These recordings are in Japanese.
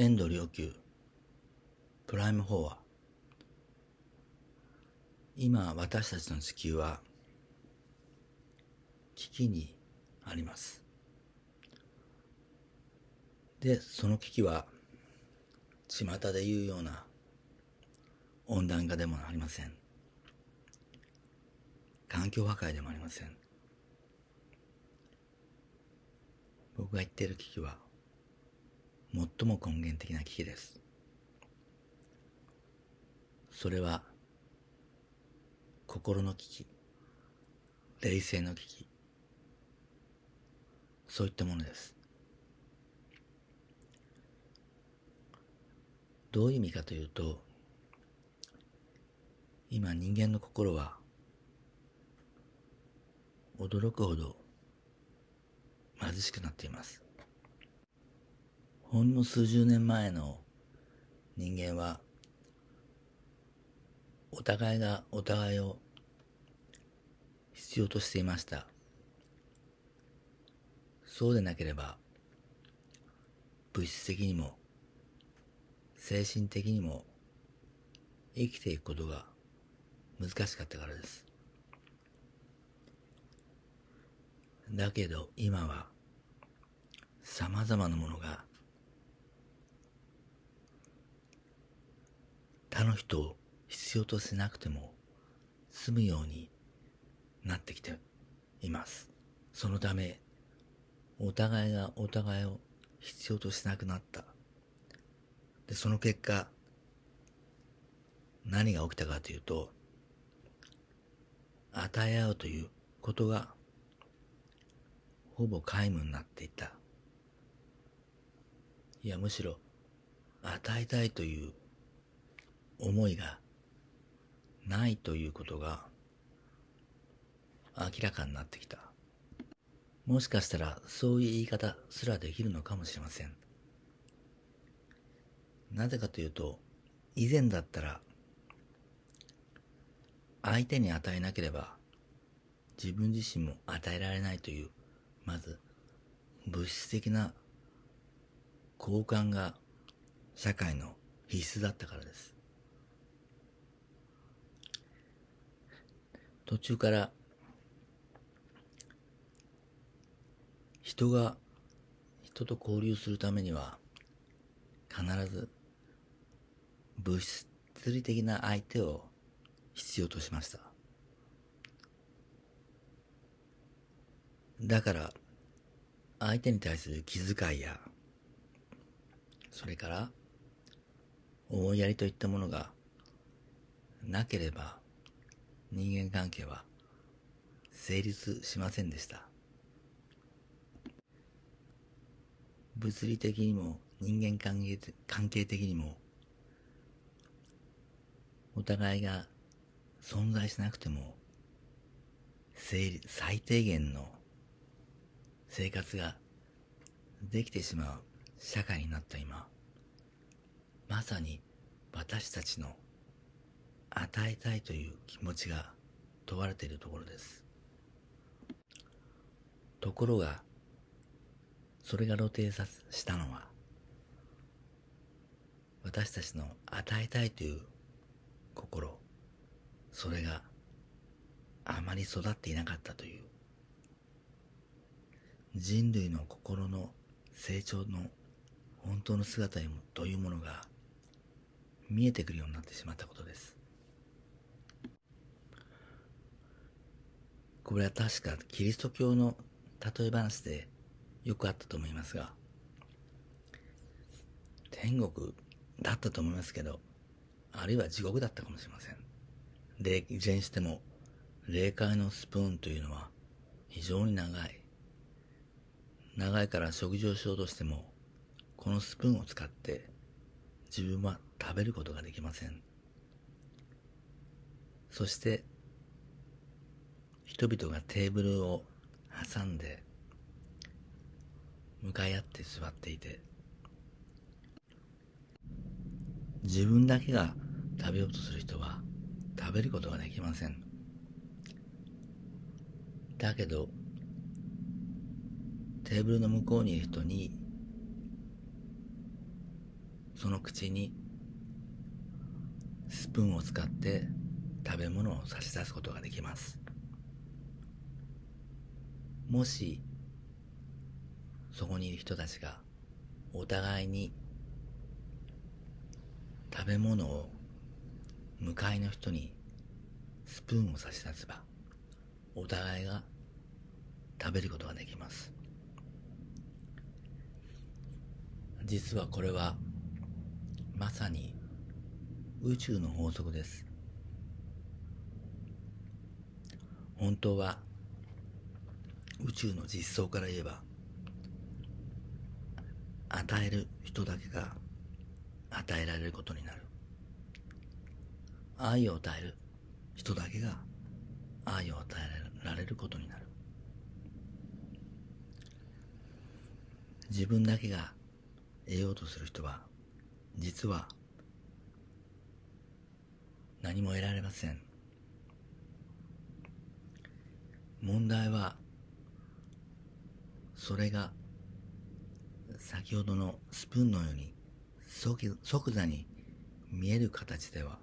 遠藤良久。プライム4は。今私たちの地球は危機にあります。でその危機は巷で言うような温暖化でもありません。環境破壊でもありません。僕が言っている危機は最も根源的な危機です。それは心の危機冷静の危機そういったものです。どういう意味かというと今人間の心は驚くほど貧しくなっています。ほんの数十年前の人間はお互いがお互いを必要としていました。そうでなければ物質的にも精神的にも生きていくことが難しかったからです。だけど今は様々なものが他の人を必要としなくても済むようになってきています。そのため、お互いがお互いを必要としなくなった。で、その結果、何が起きたかというと、与え合うということが、ほぼ皆無になっていた。いや、むしろ、与えたいという思いがないということが明らかになってきた。もしかしたらそういう言い方すらできるのかもしれません。なぜかというと、以前だったら相手に与えなければ自分自身も与えられないという、まず物質的な交換が社会の必須だったからです。途中から人が人と交流するためには必ず物質理的な相手を必要としました。だから相手に対する気遣いやそれから思いやりといったものがなければ人間関係は成立しませんでした。物理的にも人間関係関係的にもお互いが存在しなくても最低限の生活ができてしまう社会になった今まさに私たちの与えたいという気持ちが問われているところです。ところがそれが露呈したのは私たちの与えたいという心それがあまり育っていなかったという人類の心の成長の本当の姿というものが見えてくるようになってしまったことです。これは確かキリスト教の例え話でよくあったと思いますが、天国だったと思いますけど、あるいは地獄だったかもしれません。で、いずれにしても、霊界のスプーンというのは非常に長い。長いから食事をしようとしても、このスプーンを使って自分は食べることができません。そして人々がテーブルを挟んで向かい合って座っていて自分だけが食べようとする人は食べることができません。だけどテーブルの向こうにいる人にその口にスプーンを使って食べ物を差し出すことができます。もしそこにいる人たちがお互いに食べ物を向かいの人にスプーンを差し出せばお互いが食べることができます。実はこれはまさに宇宙の法則です。本当は宇宙の実相から言えば与える人だけが与えられることになる。愛を与える人だけが愛を与えられることになる。自分だけが得ようとする人は実は何も得られません。問題はそれが先ほどのスプーンのように即座に見える形では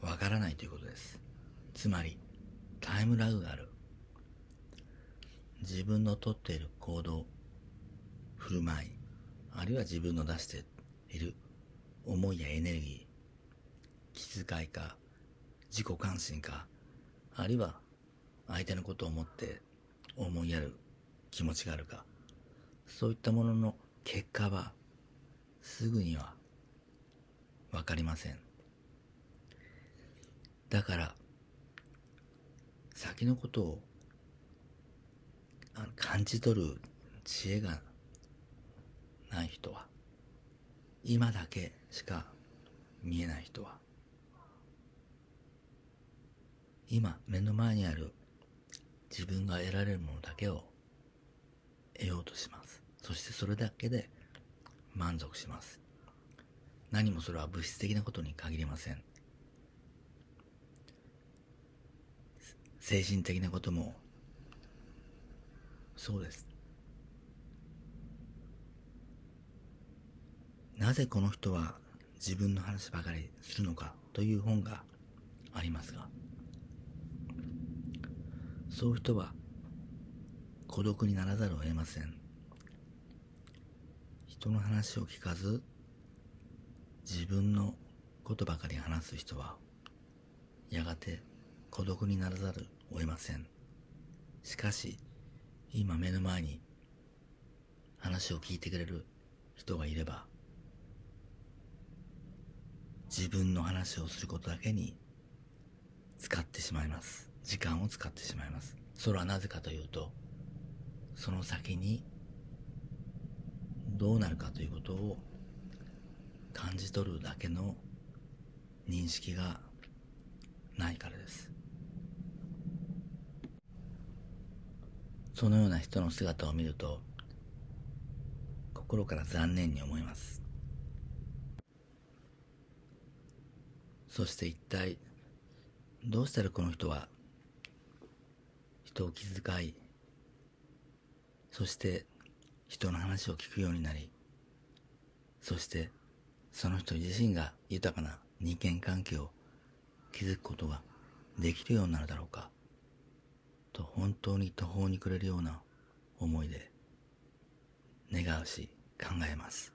わからないということです。つまりタイムラグがある。自分のとっている行動振る舞いあるいは自分の出している思いやエネルギー気遣いか自己関心かあるいは相手のことを思って思いやる気持ちがあるか。そういったものの結果はすぐには分かりません。だから先のことを感じ取る知恵がない人は今だけしか見えない人は今目の前にある自分が得られるものだけを得ようとします。そしてそれだけで満足します。何もそれは物質的なことに限りません。精神的なこともそうです。なぜこの人は自分の話ばかりするのかという本がありますがそういう人は孤独にならざるを得ません。人の話を聞かず自分のことばかり話す人はやがて孤独にならざるを得ません。しかし今目の前に話を聞いてくれる人がいれば自分の話をすることだけに使ってしまいます。時間を使ってしまいます。それはなぜかというとその先にどうなるかということを感じ取るだけの認識がないからです。そのような人の姿を見ると心から残念に思います。そして一体どうしたらこの人は人を気遣いそして人の話を聞くようになりそしてその人自身が豊かな人間関係を築くことができるようになるだろうかと本当に途方に暮れるような思いで願うし考えます。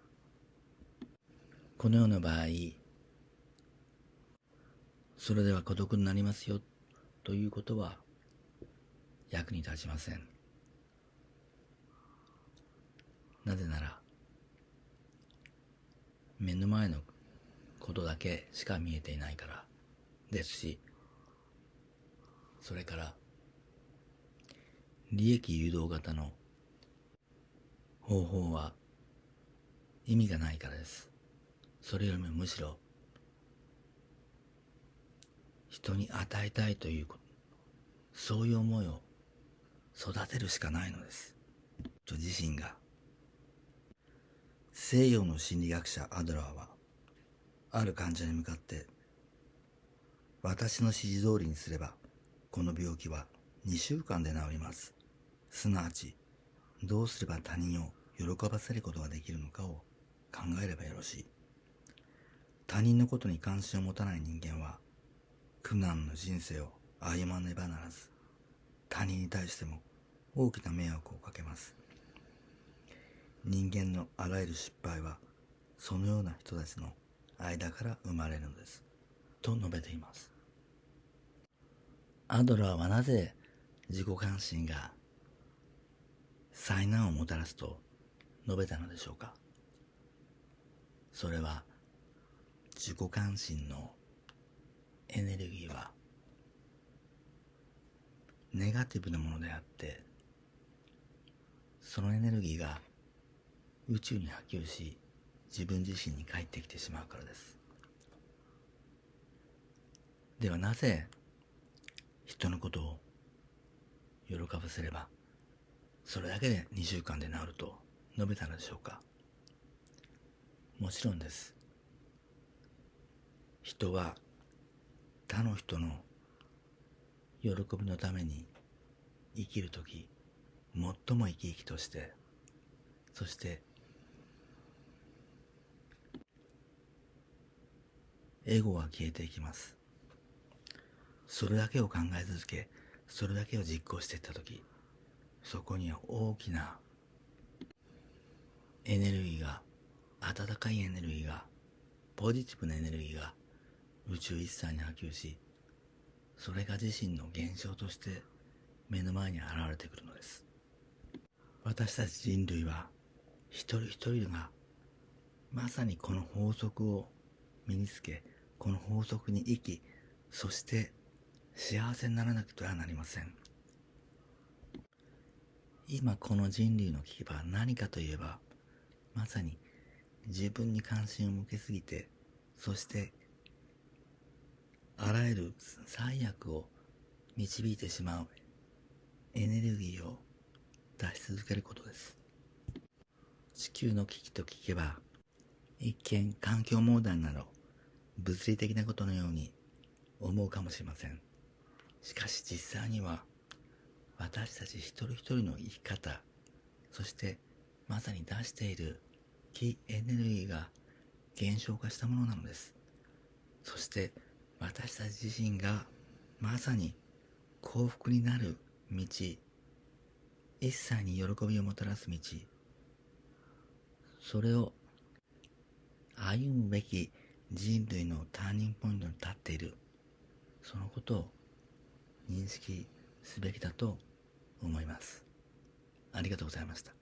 このような場合それでは孤独になりますよということは役に立ちません。なぜなら目の前のことだけしか見えていないからですしそれから利益誘導型の方法は意味がないからです。それよりもむしろ人に与えたいというそういう思いを育てるしかないのです。自身が西洋の心理学者アドラーはある患者に向かって私の指示通りにすればこの病気は2週間で治りますすなわちどうすれば他人を喜ばせることができるのかを考えればよろしい。他人のことに関心を持たない人間は苦難の人生を歩まねばならず他人に対しても大きな迷惑をかけます人間のあらゆる失敗はそのような人たちの間から生まれるのです。と述べています。アドラーはなぜ自己関心が災難をもたらすと述べたのでしょうか。それは自己関心のエネルギーはネガティブなものであってそのエネルギーが宇宙に波及し自分自身に返ってきてしまうからです。ではなぜ人のことを喜ばせればそれだけで2週間で治ると述べたのでしょうか。もちろんです。人は他の人の喜びのために生きる時最も生き生きとしてそしてエゴは消えていきます。それだけを考え続けそれだけを実行していった時そこには大きなエネルギーが温かいエネルギーがポジティブなエネルギーが宇宙一切に波及しそれが自身の現象として目の前に現れてくるのです。私たち人類は一人一人がまさにこの法則を身につけこの法則に生きそして幸せにならなくてはなりません。今この人類の危機は何かといえばまさに自分に関心を向けすぎてそしてあらゆる最悪を導いてしまうエネルギーを出し続けることです。地球の危機と聞けば一見環境問題など物理的なことのように思うかもしれません。しかし実際には私たち一人一人の生き方そしてまさに出している気エネルギーが減少化したものなのです。そして私たち自身がまさに幸福になる道一切に喜びをもたらす道それを歩むべき人類のターニングポイントに立っている。そのことを認識すべきだと思います。ありがとうございました。